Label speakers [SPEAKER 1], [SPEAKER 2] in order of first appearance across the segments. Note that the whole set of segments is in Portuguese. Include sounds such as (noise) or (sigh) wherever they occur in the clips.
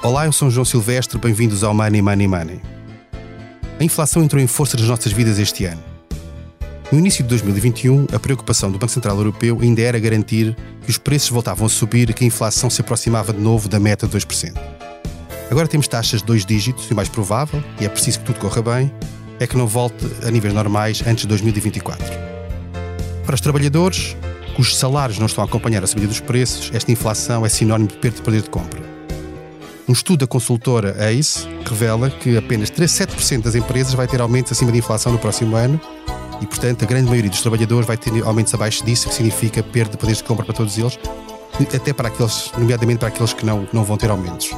[SPEAKER 1] Olá, eu sou João Silvestre, bem-vindos ao Money Money Money. A inflação entrou em força nas nossas vidas este ano. No início de 2021, a preocupação do Banco Central Europeu ainda era garantir que os preços voltavam a subir e que a inflação se aproximava de novo da meta de 2%. Agora temos taxas de dois dígitos e o mais provável, e é preciso que tudo corra bem, é que não volte a níveis normais antes de 2024. Para os trabalhadores, cujos salários não estão a acompanhar a subida dos preços, esta inflação é sinónimo de perda de poder de compra. Um estudo da consultora ACE revela que apenas 7% das empresas vai ter aumentos acima da inflação no próximo ano e, portanto, a grande maioria dos trabalhadores vai ter aumentos abaixo disso, o que significa perda de poder de compra para todos eles, até para aqueles, nomeadamente para aqueles que não, não vão ter aumentos.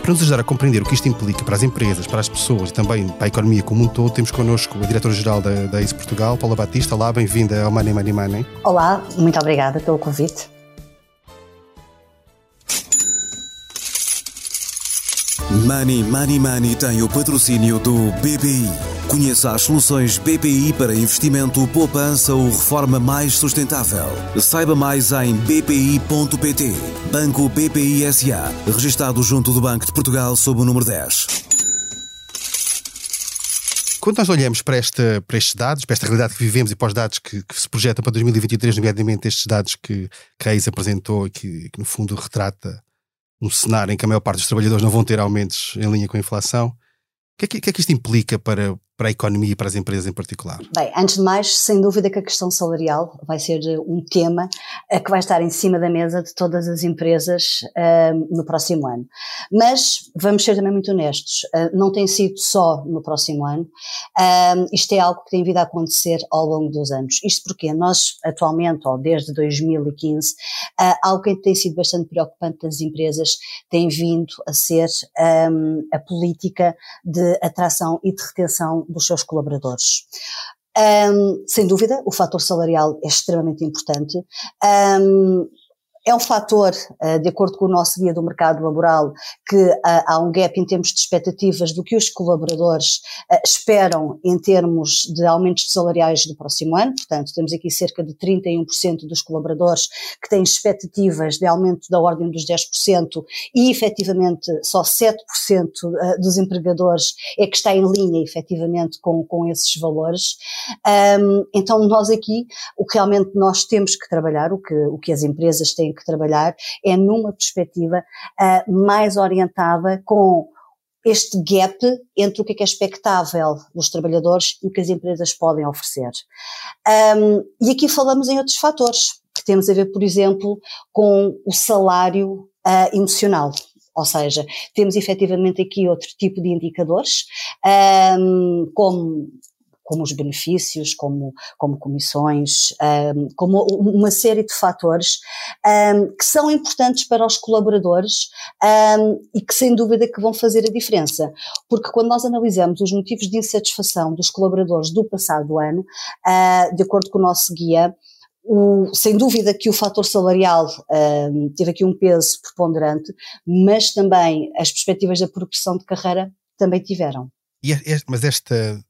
[SPEAKER 1] Para nos ajudar a compreender o que isto implica para as empresas, para as pessoas e também para a economia como um todo, temos connosco a diretora-geral da, da Portugal, Paula Batista. Olá, bem-vinda ao Money Money Money.
[SPEAKER 2] Olá, muito obrigada pelo convite.
[SPEAKER 3] Money Money Money tem o patrocínio do BPI. Conheça as soluções BPI para investimento, poupança ou reforma mais sustentável. Saiba mais em bpi.pt. Banco BPI SA, registado junto do Banco de Portugal sob o número 10.
[SPEAKER 1] Quando nós olhamos para, esta, para estes dados, para esta realidade que vivemos e para os dados que, que se projetam para 2023, nomeadamente estes dados que, Reis apresentou e que, que no fundo retrata um cenário em que a maior parte dos trabalhadores não vão ter aumentos em linha com a inflação. O que é que, que, é que isto implica para, para a economia e para as empresas em particular?
[SPEAKER 2] Bem, antes de mais, sem dúvida que a questão salarial vai ser um tema eh, que vai estar em cima da mesa de todas as empresas uh, no próximo ano. Mas vamos ser também muito honestos, uh, não tem sido só no próximo ano, uh, isto é algo que tem vindo a acontecer ao longo dos anos. Isto porque nós atualmente, ou desde 2015, algo que tem sido bastante preocupante das empresas tem vindo a ser um, a política de atração e de retenção dos seus colaboradores. Um, sem dúvida, o fator salarial é extremamente importante. Um, é um fator, eh, de acordo com o nosso guia do mercado laboral, que eh, há um gap em termos de expectativas do que os colaboradores eh, esperam em termos de aumentos salariais do próximo ano. Portanto, temos aqui cerca de 31% dos colaboradores que têm expectativas de aumento da ordem dos 10% e, efetivamente, só 7% dos empregadores é que está em linha, efetivamente, com, com esses valores. Então, nós aqui, o que realmente nós temos que trabalhar, o que, o que as empresas têm que trabalhar é numa perspectiva uh, mais orientada com este gap entre o que é, que é expectável dos trabalhadores e o que as empresas podem oferecer. Um, e aqui falamos em outros fatores, que temos a ver, por exemplo, com o salário uh, emocional. Ou seja, temos efetivamente aqui outro tipo de indicadores, um, como como os benefícios, como, como comissões, um, como uma série de fatores um, que são importantes para os colaboradores um, e que sem dúvida que vão fazer a diferença. Porque quando nós analisamos os motivos de insatisfação dos colaboradores do passado ano, uh, de acordo com o nosso guia, o, sem dúvida que o fator salarial teve aqui um peso preponderante, mas também as perspectivas da progressão de carreira também tiveram.
[SPEAKER 1] É, é, mas esta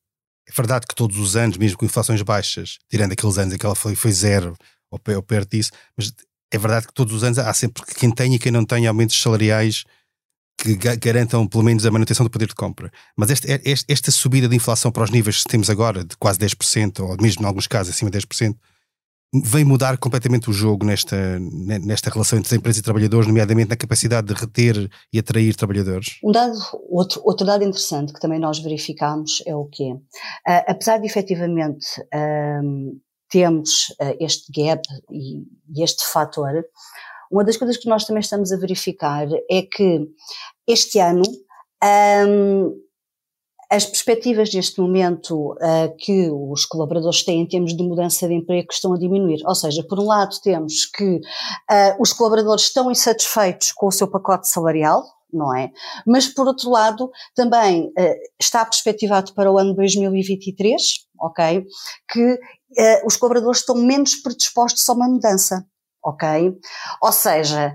[SPEAKER 1] é verdade que todos os anos, mesmo com inflações baixas, tirando aqueles anos em que ela foi, foi zero ou, ou perto disso, mas é verdade que todos os anos há sempre quem tem e quem não tem aumentos salariais que garantam pelo menos a manutenção do poder de compra. Mas esta, esta subida de inflação para os níveis que temos agora, de quase 10%, ou mesmo em alguns casos acima de 10%, vem mudar completamente o jogo nesta, nesta relação entre empresas e trabalhadores, nomeadamente na capacidade de reter e atrair trabalhadores?
[SPEAKER 2] Um dado, outro, outro dado interessante que também nós verificamos é o quê? Uh, apesar de efetivamente uh, termos uh, este gap e, e este fator, uma das coisas que nós também estamos a verificar é que este ano um, as perspectivas neste momento uh, que os colaboradores têm em termos de mudança de emprego estão a diminuir. Ou seja, por um lado temos que uh, os colaboradores estão insatisfeitos com o seu pacote salarial, não é? Mas por outro lado também uh, está perspectivado para o ano 2023, ok? Que os colaboradores estão menos predispostos a uma mudança. Ok? Ou seja,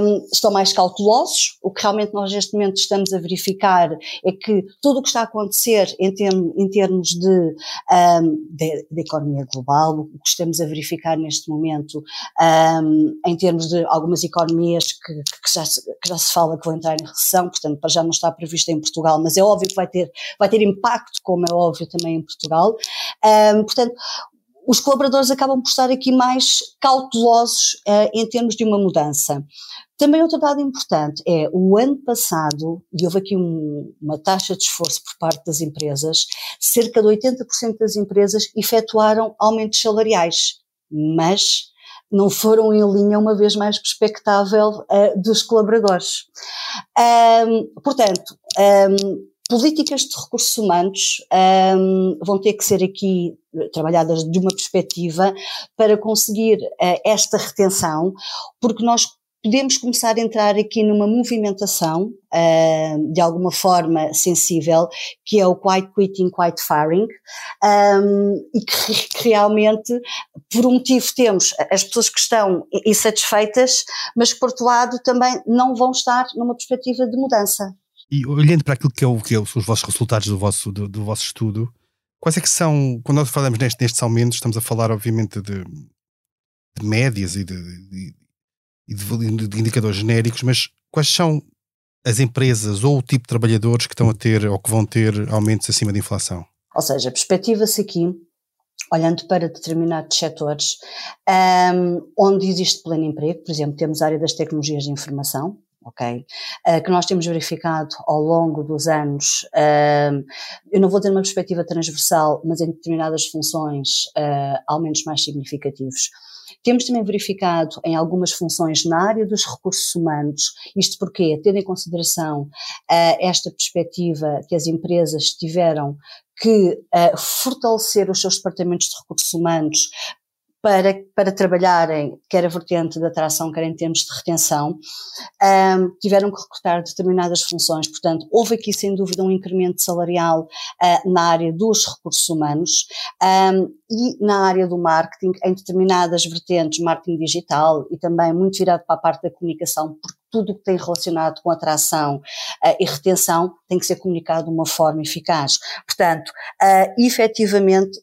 [SPEAKER 2] um, estão mais cautelosos. O que realmente nós neste momento estamos a verificar é que tudo o que está a acontecer em, em termos de, um, de, de, economia global, o que estamos a verificar neste momento um, em termos de algumas economias que, que, já se, que, já se, fala que vão entrar em recessão, portanto, para já não está previsto em Portugal, mas é óbvio que vai ter, vai ter impacto, como é óbvio também em Portugal. portanto, os colaboradores acabam por estar aqui mais cautelosos uh, em termos de uma mudança. Também outro dado importante é o ano passado, e houve aqui um, uma taxa de esforço por parte das empresas, cerca de 80% das empresas efetuaram aumentos salariais, mas não foram em linha, uma vez mais, com expectável uh, dos colaboradores. Um, portanto, um, políticas de recursos humanos um, vão ter que ser aqui trabalhadas de uma perspectiva para conseguir uh, esta retenção, porque nós podemos começar a entrar aqui numa movimentação uh, de alguma forma sensível, que é o quite quitting, quite firing, um, e que, que, realmente, por um motivo, temos as pessoas que estão insatisfeitas, mas que, por outro lado, também não vão estar numa perspectiva de mudança.
[SPEAKER 1] E olhando para aquilo que, é o, que é os vossos resultados do vosso, do, do, vosso estudo, quais é que são, quando nós falamos neste, nestes aumentos, estamos a falar obviamente de, de médias e, de, de, de, de indicadores genéricos, mas quais são as empresas ou o tipo de trabalhadores que estão a ter ou que vão ter aumentos acima da inflação?
[SPEAKER 2] Ou seja, perspectiva-se aqui, olhando para determinados setores, um, onde existe pleno emprego, por exemplo, temos a área das tecnologias de informação, ok? Uh, que nós temos verificado ao longo dos anos, uh, eu não vou ter uma perspectiva transversal, mas em determinadas funções, uh, aumentos mais significativos. Temos também verificado em algumas funções na área dos recursos humanos, isto porque, tendo em consideração esta perspectiva que as empresas tiveram que uh, fortalecer os seus departamentos de recursos humanos para, para trabalharem, quer a vertente da atração, quer em termos de retenção, um, tiveram que recrutar determinadas funções. Portanto, houve aqui, sem dúvida, um incremento salarial uh, na área dos recursos humanos um, e na área do marketing, em determinadas vertentes, marketing digital e também muito virado para a parte da comunicação, porque tudo o que tem relacionado com atração uh, e retenção tem que ser comunicado de uma forma eficaz. Portanto, uh, efetivamente,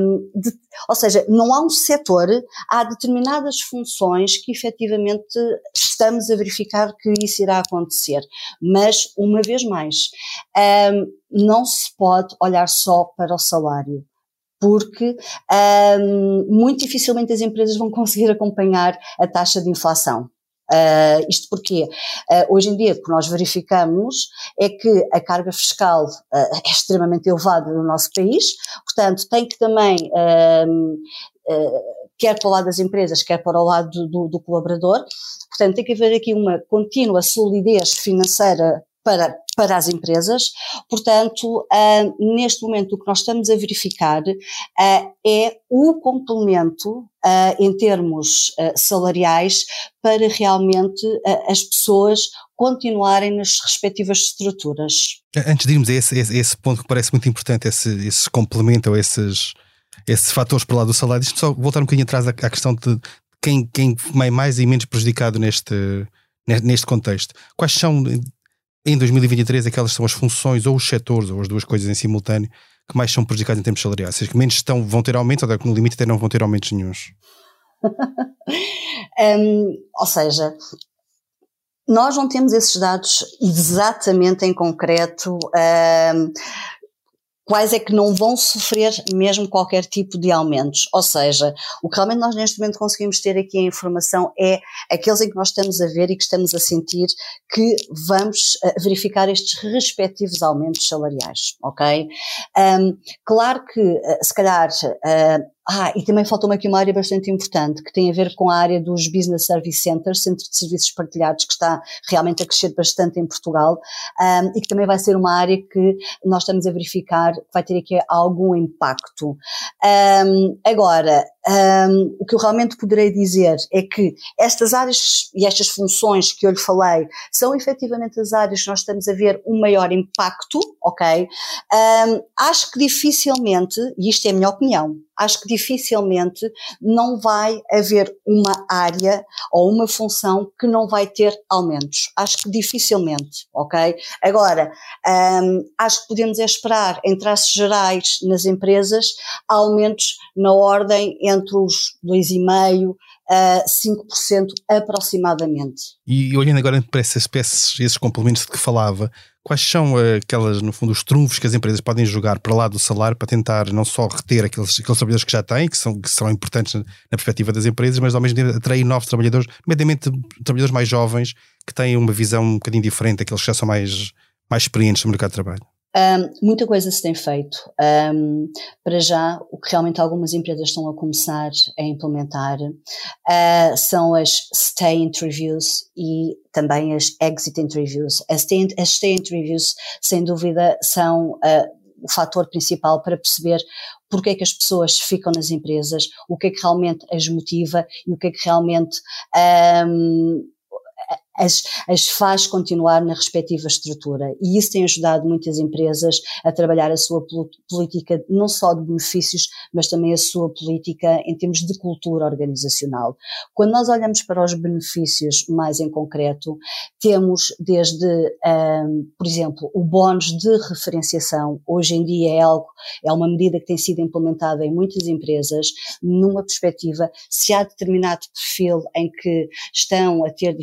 [SPEAKER 2] um, de, ou seja, não há um setor, há determinadas funções que efetivamente estamos a verificar que isso irá acontecer. Mas, uma vez mais, um, não se pode olhar só para o salário porque um, muito dificilmente as empresas vão (laughs) conseguir acompanhar a taxa de inflação. Uh, isto porque uh, hoje em dia o que nós verificamos é que a carga fiscal uh, é extremamente elevada no nosso país, portanto tem que também, quer para o lado das empresas, quer para o lado do, do, do colaborador, portanto tem que haver aqui uma contínua solidez financeira para, para as empresas. Portanto, uh, neste momento o que nós estamos a verificar uh, é o complemento uh, em termos salariais para realmente as pessoas continuarem nas respectivas estruturas.
[SPEAKER 1] Antes de irmos a esse, esse, ponto que parece muito importante, esse, esse complemento ou esses, esses fatores para lá do salário, deixa-me só voltar um bocadinho atrás à, à questão de quem, quem é mais e menos prejudicado neste, neste contexto. Quais são, em 2023 aquelas são as funções ou os setores ou as duas coisas em simultâneo que mais são prejudicados em termos salariais? Seja, que menos estão, vão ter aumentos ou que no limite até não vão ter aumentos nenhums? (laughs)
[SPEAKER 2] um, ou seja, nós não temos esses dados exatamente em concreto. Um, quais é que não vão sofrer mesmo qualquer tipo de aumentos. Ou seja, o que realmente nós neste momento conseguimos ter aqui a informação é aqueles em que nós estamos a ver e que estamos a sentir que vamos uh, verificar estes respectivos aumentos salariais, ok? Um, claro que, uh, se calhar, uh, ah, e também faltou-me aqui uma área bastante importante, que tem a ver com a área dos Business Service Centers, Centro de Serviços Partilhados, que está realmente a crescer bastante em Portugal, um, e que também vai ser uma área que nós estamos a verificar que vai ter aqui algum impacto. Um, agora, um, o que eu realmente poderei dizer é que estas áreas e estas funções que eu lhe falei são efetivamente as áreas que nós estamos a ver um maior impacto, ok? acho que dificilmente, e isto é a minha opinião, acho que dificilmente não vai haver uma área ou uma função que não vai ter aumentos. Acho que dificilmente, ok? Agora, um, acho que podemos esperar, em traços gerais, nas empresas, aumentos na ordem entre os 2,5% a 5% aproximadamente.
[SPEAKER 1] E olhando agora para essas espécies, esses complementos de que falava, quais são aquelas, no fundo, os trunfos que as empresas podem jogar para lá do salário para tentar não só reter aqueles, aqueles trabalhadores que já têm, que são, que são importantes na, na perspectiva das empresas, mas ao mesmo tempo atrair novos trabalhadores, nomeadamente trabalhadores mais jovens que têm uma visão um bocadinho diferente daqueles que já são mais, mais experientes no mercado de trabalho?
[SPEAKER 2] Um, muita coisa se tem feito. Um, para já, o que realmente algumas empresas estão a começar a implementar uh, são as stay interviews e também as exit interviews. As stay, as stay interviews, sem dúvida, são uh, o fator principal para perceber porque é que as pessoas ficam nas empresas, o que é que realmente as motiva e o que é que realmente um, as, as faz continuar na respectiva estrutura. E isso tem ajudado muitas empresas a trabalhar a sua política, não só de benefícios, mas também a sua política em termos de cultura organizacional. Quando nós olhamos para os benefícios mais em concreto, temos desde, um, por exemplo, o bónus de referenciação. Hoje em dia é algo, é uma medida que tem sido implementada em muitas empresas, numa perspectiva, se há determinado perfil em que estão a ter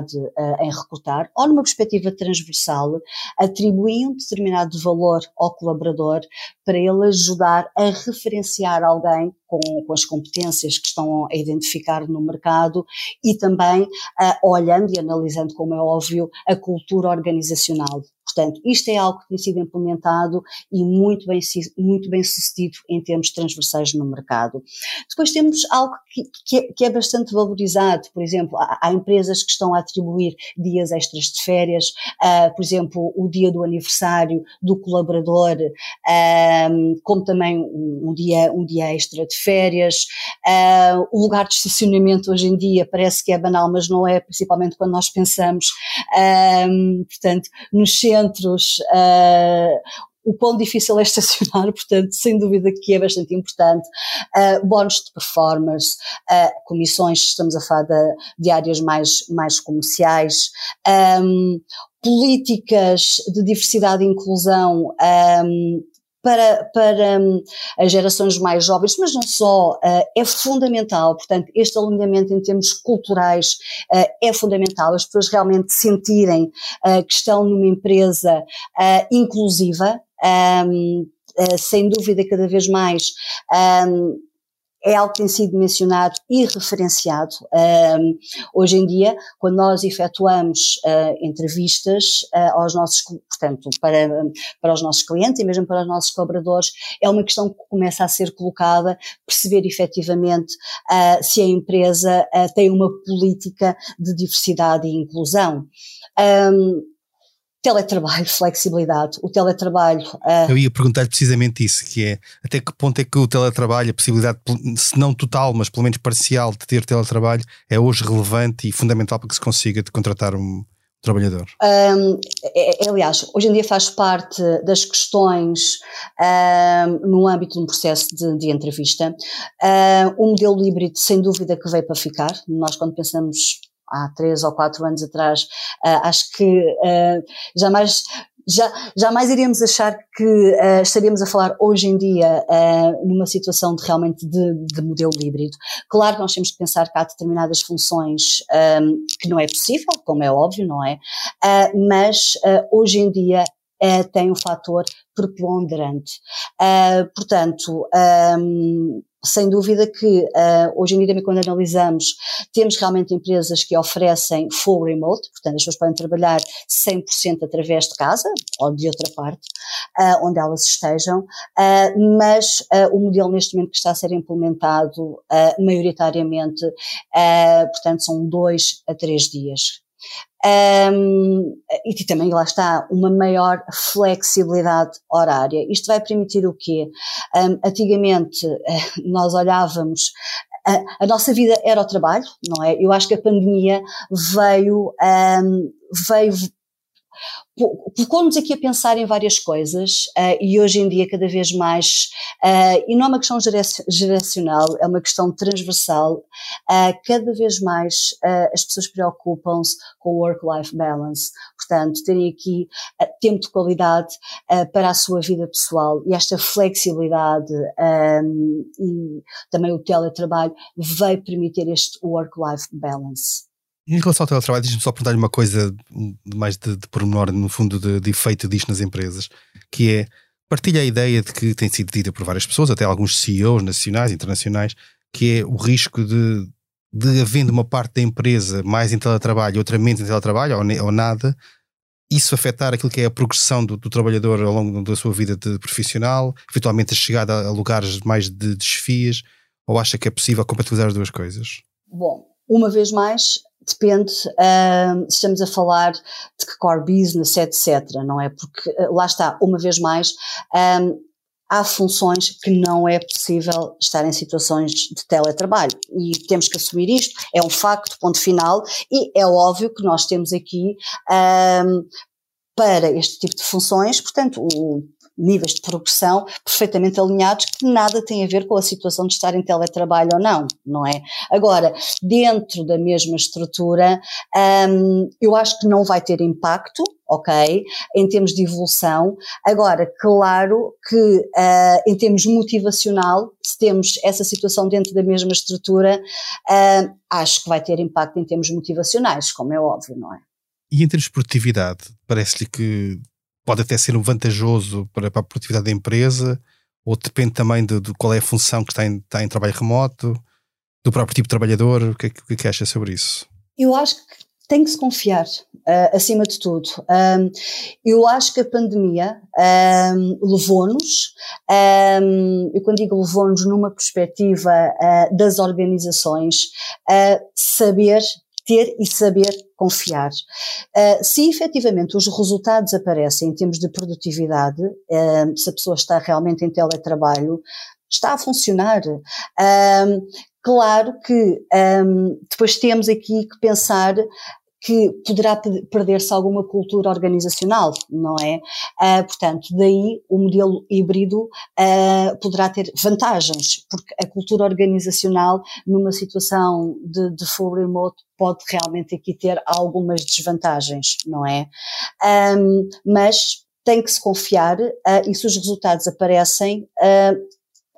[SPEAKER 2] dificuldade uh, em recrutar, ou numa perspectiva transversal, atribuir um determinado valor ao colaborador para ele ajudar a referenciar alguém com, com, as competências que estão a identificar no mercado e também uh, olhando e analisando, como é óbvio, a cultura organizacional. Portanto, isto é algo que tem sido implementado e muito bem, muito bem sucedido em termos transversais no mercado. Depois temos algo que, que, é, que é, bastante valorizado, por exemplo, há, há, empresas que estão a atribuir dias extras de férias, uh, por exemplo, o dia do aniversário do colaborador, uh, como também um, um, dia, um dia extra de férias. Uh, o lugar de estacionamento hoje em dia parece que é banal, mas não é, principalmente quando nós pensamos, portanto, nos centros centros, uh, o quão difícil é estacionar, (laughs) portanto, sem dúvida que é bastante importante. Uh, bónus de performance, uh, comissões, estamos a falar de, de áreas mais, mais comerciais, um, políticas de diversidade e inclusão um, para, para um, as gerações mais jovens, mas não só, uh, é fundamental, portanto, este alinhamento em termos culturais uh, é fundamental, as pessoas realmente sentirem uh, que estão numa empresa inclusiva, um, sem dúvida cada vez mais um, é algo que tem sido mencionado e referenciado. Um, hoje em dia, quando nós efetuamos uh, entrevistas uh, aos nossos, portanto, para, para os nossos clientes e mesmo para os nossos colaboradores, é uma questão que começa a ser colocada, perceber efetivamente uh, se a empresa tem uma política de diversidade e inclusão. Um, teletrabalho, flexibilidade, o teletrabalho.
[SPEAKER 1] Uh... Eu ia perguntar precisamente isso, que é até que ponto é que o teletrabalho, a possibilidade, se não total, mas pelo menos parcial de ter teletrabalho, é hoje relevante e fundamental para que se consiga contratar um trabalhador?
[SPEAKER 2] Um, é, é, aliás, hoje em dia faz parte das questões um, no âmbito de um processo de, de entrevista. Um, o modelo híbrido, sem dúvida, que veio para ficar. Nós, quando pensamos há três ou quatro anos atrás, uh, acho que uh, jamais já, jamais iríamos achar que uh, estaríamos a falar hoje em dia uh, numa situação de realmente de, de, modelo híbrido. Claro que nós temos que pensar que há determinadas funções um, que não é possível, como é óbvio, não é? Uh, mas hoje em dia tem um fator preponderante. portanto, um, sem dúvida que uh, hoje em dia, quando analisamos, temos realmente empresas que oferecem full remote, portanto, as pessoas podem trabalhar 100% através de casa ou de outra parte, uh, onde elas estejam, uh, mas o modelo neste momento que está a ser implementado, maioritariamente, portanto, são dois a três dias. Um, e também lá está uma maior flexibilidade horária. Isto vai permitir o quê? Um, antigamente eh, nós olhávamos a, a, nossa vida era o trabalho, não é? Eu acho que a pandemia veio, um, veio colocou-nos aqui a pensar em várias coisas uh, e hoje em dia cada vez mais, uh, e não é uma questão geracional, é uma questão transversal, uh, cada vez mais as pessoas preocupam-se com o work-life balance, portanto, terem aqui tempo de qualidade para a sua vida pessoal e esta flexibilidade um, e também o teletrabalho vai permitir este work-life balance.
[SPEAKER 1] Em relação ao teletrabalho, deixa-me só perguntar-lhe uma coisa mais de, de pormenor, no fundo, de, de efeito disto nas empresas, que é, partilha a ideia de que tem sido dita por várias pessoas, até alguns CEOs nacionais, internacionais, que é o risco de, de havendo uma parte da empresa mais em teletrabalho outra menos em teletrabalho, ou, ou nada, isso afetar aquilo que é a progressão do, do, trabalhador ao longo da sua vida de profissional, eventualmente a chegada a, a lugares mais de desfias, ou acha que é possível compatibilizar as duas coisas?
[SPEAKER 2] Bom, uma vez mais, depende uh, se estamos a falar de que core business, etc. Não é? Porque uh, lá está, uma vez mais, um, há funções que não é possível estar em situações de teletrabalho e temos que assumir isto, é um facto, ponto final, e é óbvio que nós temos aqui um, para este tipo de funções, portanto, o níveis de progressão perfeitamente alinhados que nada tem a ver com a situação de estar em teletrabalho ou não, não é? Agora, dentro da mesma estrutura, um, eu acho que não vai ter impacto, ok? Em termos de evolução. Agora, claro que uh, em termos motivacional, se temos essa situação dentro da mesma estrutura, uh, acho que vai ter impacto em termos motivacionais, como é óbvio, não é?
[SPEAKER 1] E em termos de produtividade, parece-lhe que pode até ser um vantajoso para, para a produtividade da empresa, ou depende também de, de, qual é a função que está em, está em trabalho remoto, do próprio tipo de trabalhador, o que, é, o que, é que acha sobre isso?
[SPEAKER 2] Eu acho que tem que se confiar, uh, acima de tudo. Um, eu acho que a pandemia um, levou-nos, um, eu quando digo levou-nos numa perspectiva uh, das organizações, a saber ter e saber confiar. Uh, se efetivamente os resultados aparecem em termos de produtividade, uh, se a pessoa está realmente em teletrabalho, está a funcionar. Uh, claro que um, depois temos aqui que pensar que poderá perder-se alguma cultura organizacional, não é? Uh, portanto, daí o modelo híbrido uh, poderá ter vantagens, porque a cultura organizacional numa situação de, de full remote pode realmente aqui ter algumas desvantagens, não é? Um, mas tem que se confiar uh, e se os resultados aparecem,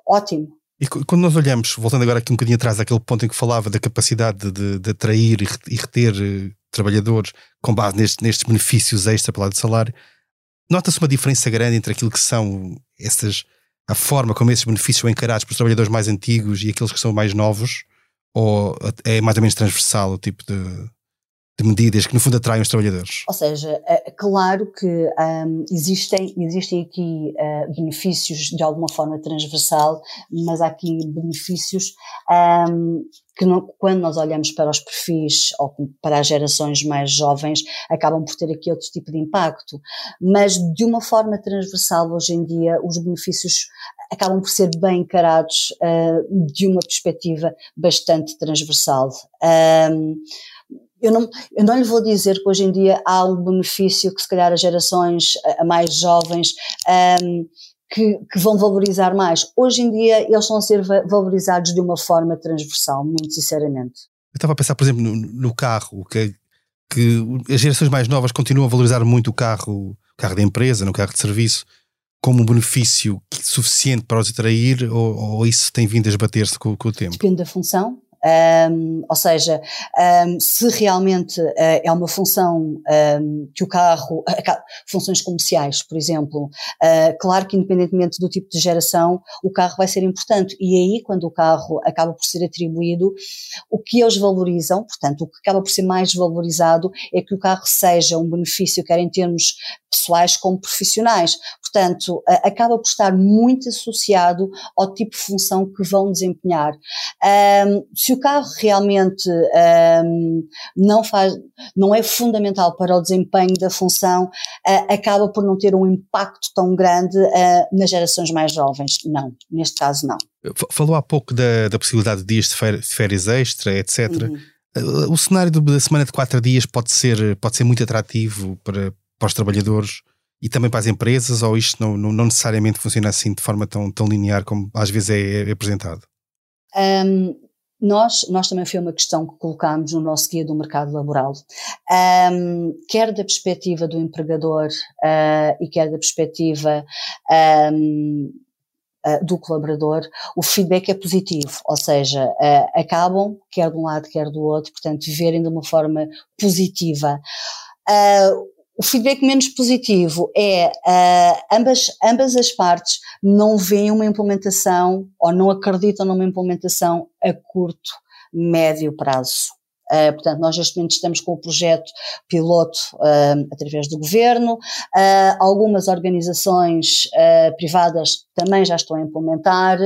[SPEAKER 2] ótimo,
[SPEAKER 1] e quando nós olhamos, voltando agora aqui um bocadinho atrás, aquele ponto em que falava da capacidade de, de atrair e reter eh, trabalhadores com base neste, nestes benefícios extra para lá de salário, nota-se uma diferença grande entre aquilo que são essas, a forma como esses benefícios são encarados pelos trabalhadores mais antigos e aqueles que são mais novos, ou é mais ou menos transversal o tipo de, de medidas que no fundo atraem os trabalhadores?
[SPEAKER 2] Ou seja, é claro que um, existem, existem aqui uh, benefícios de alguma forma transversal, mas há aqui benefícios um, que não, quando nós olhamos para os perfis ou para as gerações mais jovens, acabam por ter aqui outro tipo de impacto. Mas de uma forma transversal, hoje em dia, os benefícios acabam por ser bem encarados uh, de uma perspectiva bastante transversal. Um, eu não, eu não lhe vou dizer que hoje em dia há um benefício que se calhar as gerações a mais jovens um, que, que, vão valorizar mais. Hoje em dia eles estão a ser valorizados de uma forma transversal, muito sinceramente.
[SPEAKER 1] Eu estava a pensar, por exemplo, no, no carro, que, que as gerações mais novas continuam a valorizar muito o carro, o carro da empresa, no carro de serviço, como um benefício suficiente para os atrair ou, ou isso tem vindo a esbater-se com, com o tempo?
[SPEAKER 2] Depende da função, um, ou seja, um, se realmente uh, é uma função um, que o carro, (laughs) funções comerciais, por exemplo, uh, claro que independentemente do tipo de geração, o carro vai ser importante. E aí, quando o carro acaba por ser atribuído, o que eles valorizam, portanto, o que acaba por ser mais valorizado é que o carro seja um benefício, quer em termos pessoais como profissionais. Portanto, acaba por estar muito associado ao tipo de função que vão desempenhar. Um, se o carro realmente um, não faz, não é fundamental para o desempenho da função, uh, acaba por não ter um impacto tão grande uh, nas gerações mais jovens. Não, neste caso não.
[SPEAKER 1] Falou há pouco da, da possibilidade de dias de férias extra, etc. Uhum. O cenário da semana de quatro dias pode ser, pode ser muito atrativo para, para os trabalhadores e também para as empresas, ou isto não, não, não necessariamente funciona assim de forma tão, tão linear como às vezes é, é apresentado?
[SPEAKER 2] Um, nós, nós também foi uma questão que colocámos no nosso guia do mercado laboral, um, quer da perspectiva do empregador uh, e quer da perspectiva um, uh, do colaborador, o feedback é positivo, ou seja, uh, acabam, quer de um lado, quer do outro, portanto, viverem de uma forma positiva. O feedback menos positivo é ambas, ambas as partes não veem uma implementação ou não acreditam numa implementação a curto, médio prazo. Uh, portanto, nós neste momento estamos com o projeto piloto uh, através do governo, uh, algumas organizações privadas também já estão a implementar.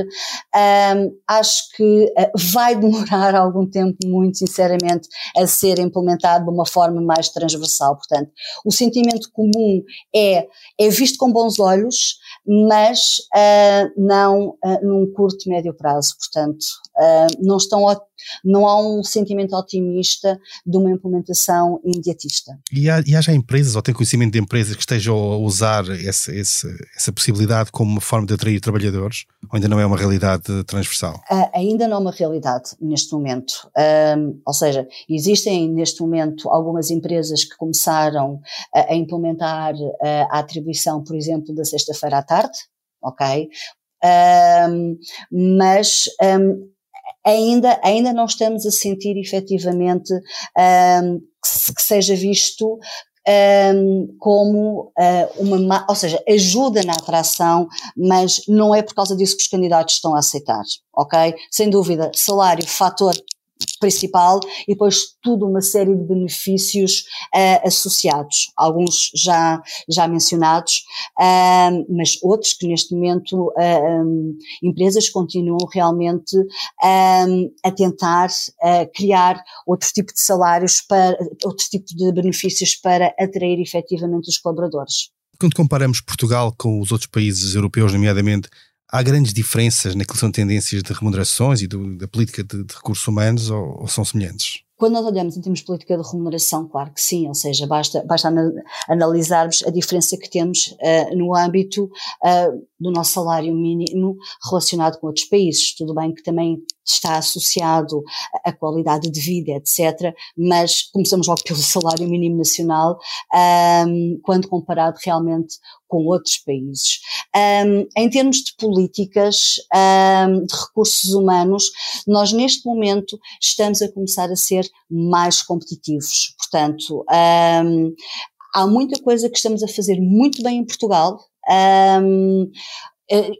[SPEAKER 2] acho que vai (laughs) demorar algum tempo, muito sinceramente, a ser implementado de uma forma mais transversal. Portanto, o sentimento comum é, é visto com bons olhos, mas não num curto, médio prazo. Portanto, não estão não há um sentimento otimista de uma implementação imediatista.
[SPEAKER 1] E há, e há já empresas, ou tem conhecimento de empresas que estejam a usar essa, essa, essa possibilidade como uma forma de atrair trabalhadores? Ou ainda não é uma realidade transversal?
[SPEAKER 2] Uh, ainda não é uma realidade neste momento. ou seja, existem neste momento algumas empresas que começaram a, a implementar uh, a atribuição, por exemplo, da sexta-feira à tarde, ok? Um, mas um, ainda, ainda não estamos a sentir efetivamente um, que, que seja visto um, como uh, uma, ou seja, ajuda na atração, mas não é por causa disso que os candidatos estão a aceitar, ok? Sem dúvida, salário, fator principal e depois tudo uma série de benefícios uh, associados, alguns já, já mencionados, uh, mas outros que neste momento uh, um, empresas continuam realmente a tentar criar outro tipo de salários para, outro tipo de benefícios para atrair efetivamente os colaboradores.
[SPEAKER 1] Quando comparamos Portugal com os outros países europeus, nomeadamente há grandes diferenças naquilo que são tendências de remunerações e do, da política de, de recursos humanos ou, ou, são semelhantes?
[SPEAKER 2] Quando nós olhamos em termos de política de remuneração, claro que sim, ou seja, basta, basta analisarmos a diferença que temos uh, no âmbito uh, do nosso salário mínimo relacionado com outros países. Tudo bem que também está associado à qualidade de vida, etc. Mas começamos logo pelo salário mínimo nacional, um, quando comparado realmente com outros países. Um, em termos de políticas um, de recursos humanos, nós neste momento estamos a começar a ser mais competitivos. Portanto, há muita coisa que estamos a fazer muito bem em Portugal. Um,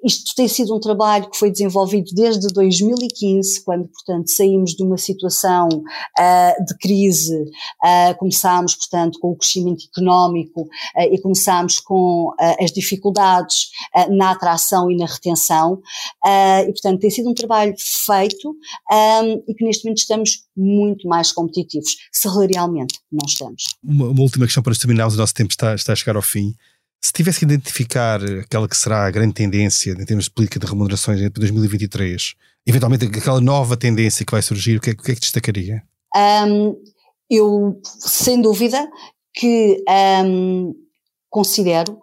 [SPEAKER 2] isto tem sido um trabalho que foi desenvolvido desde 2015, quando, portanto, saímos de uma situação uh, de crise, uh, começámos, portanto, com o crescimento económico e começámos com as dificuldades na atração e na retenção, e, portanto, tem sido um trabalho feito um, e que neste momento estamos muito mais competitivos. Salarialmente, não estamos.
[SPEAKER 1] Uma, uma última questão para terminarmos, o nosso tempo está, está a chegar ao fim. Se tivesse que identificar aquela que será a grande tendência em termos de política de remunerações entre 2023, eventualmente aquela nova tendência que vai surgir, o que é, o que, é que destacaria?
[SPEAKER 2] Um, eu, sem dúvida, que um, considero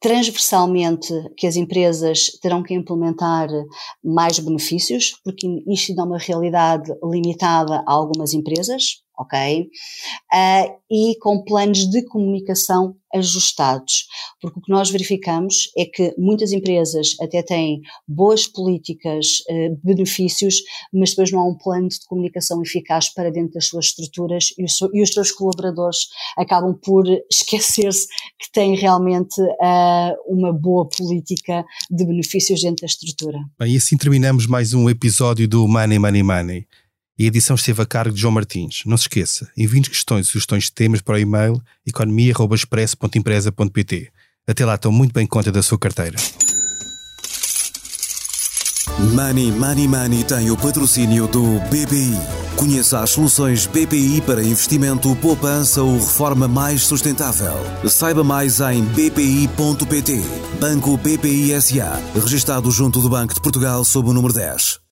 [SPEAKER 2] transversalmente que as empresas terão que implementar mais benefícios, porque isto dá uma realidade limitada a algumas empresas, ok? Uh, e com planos de comunicação ajustados, porque o que nós verificamos é que muitas empresas até têm boas políticas, uh, benefícios, mas depois não há um plano de comunicação eficaz para dentro das suas estruturas e os, e os seus colaboradores acabam por (laughs) esquecer-se que têm realmente uh, uma boa política de benefícios dentro da estrutura.
[SPEAKER 1] Bem, e assim terminamos mais um episódio do Money Money Money e a edição esteve a cargo de João Martins. Não se esqueça, envie questões e sugestões de temas para o e-mail economia.expresso.empresa.pt. Até lá, estão muito bem conta da sua carteira.
[SPEAKER 3] Money Money Money tem o patrocínio do BPI. Conheça as soluções BPI para investimento, poupança ou reforma mais sustentável. Saiba mais em bpi.pt. Banco BPI SA, registado junto do Banco de Portugal sob o número 10.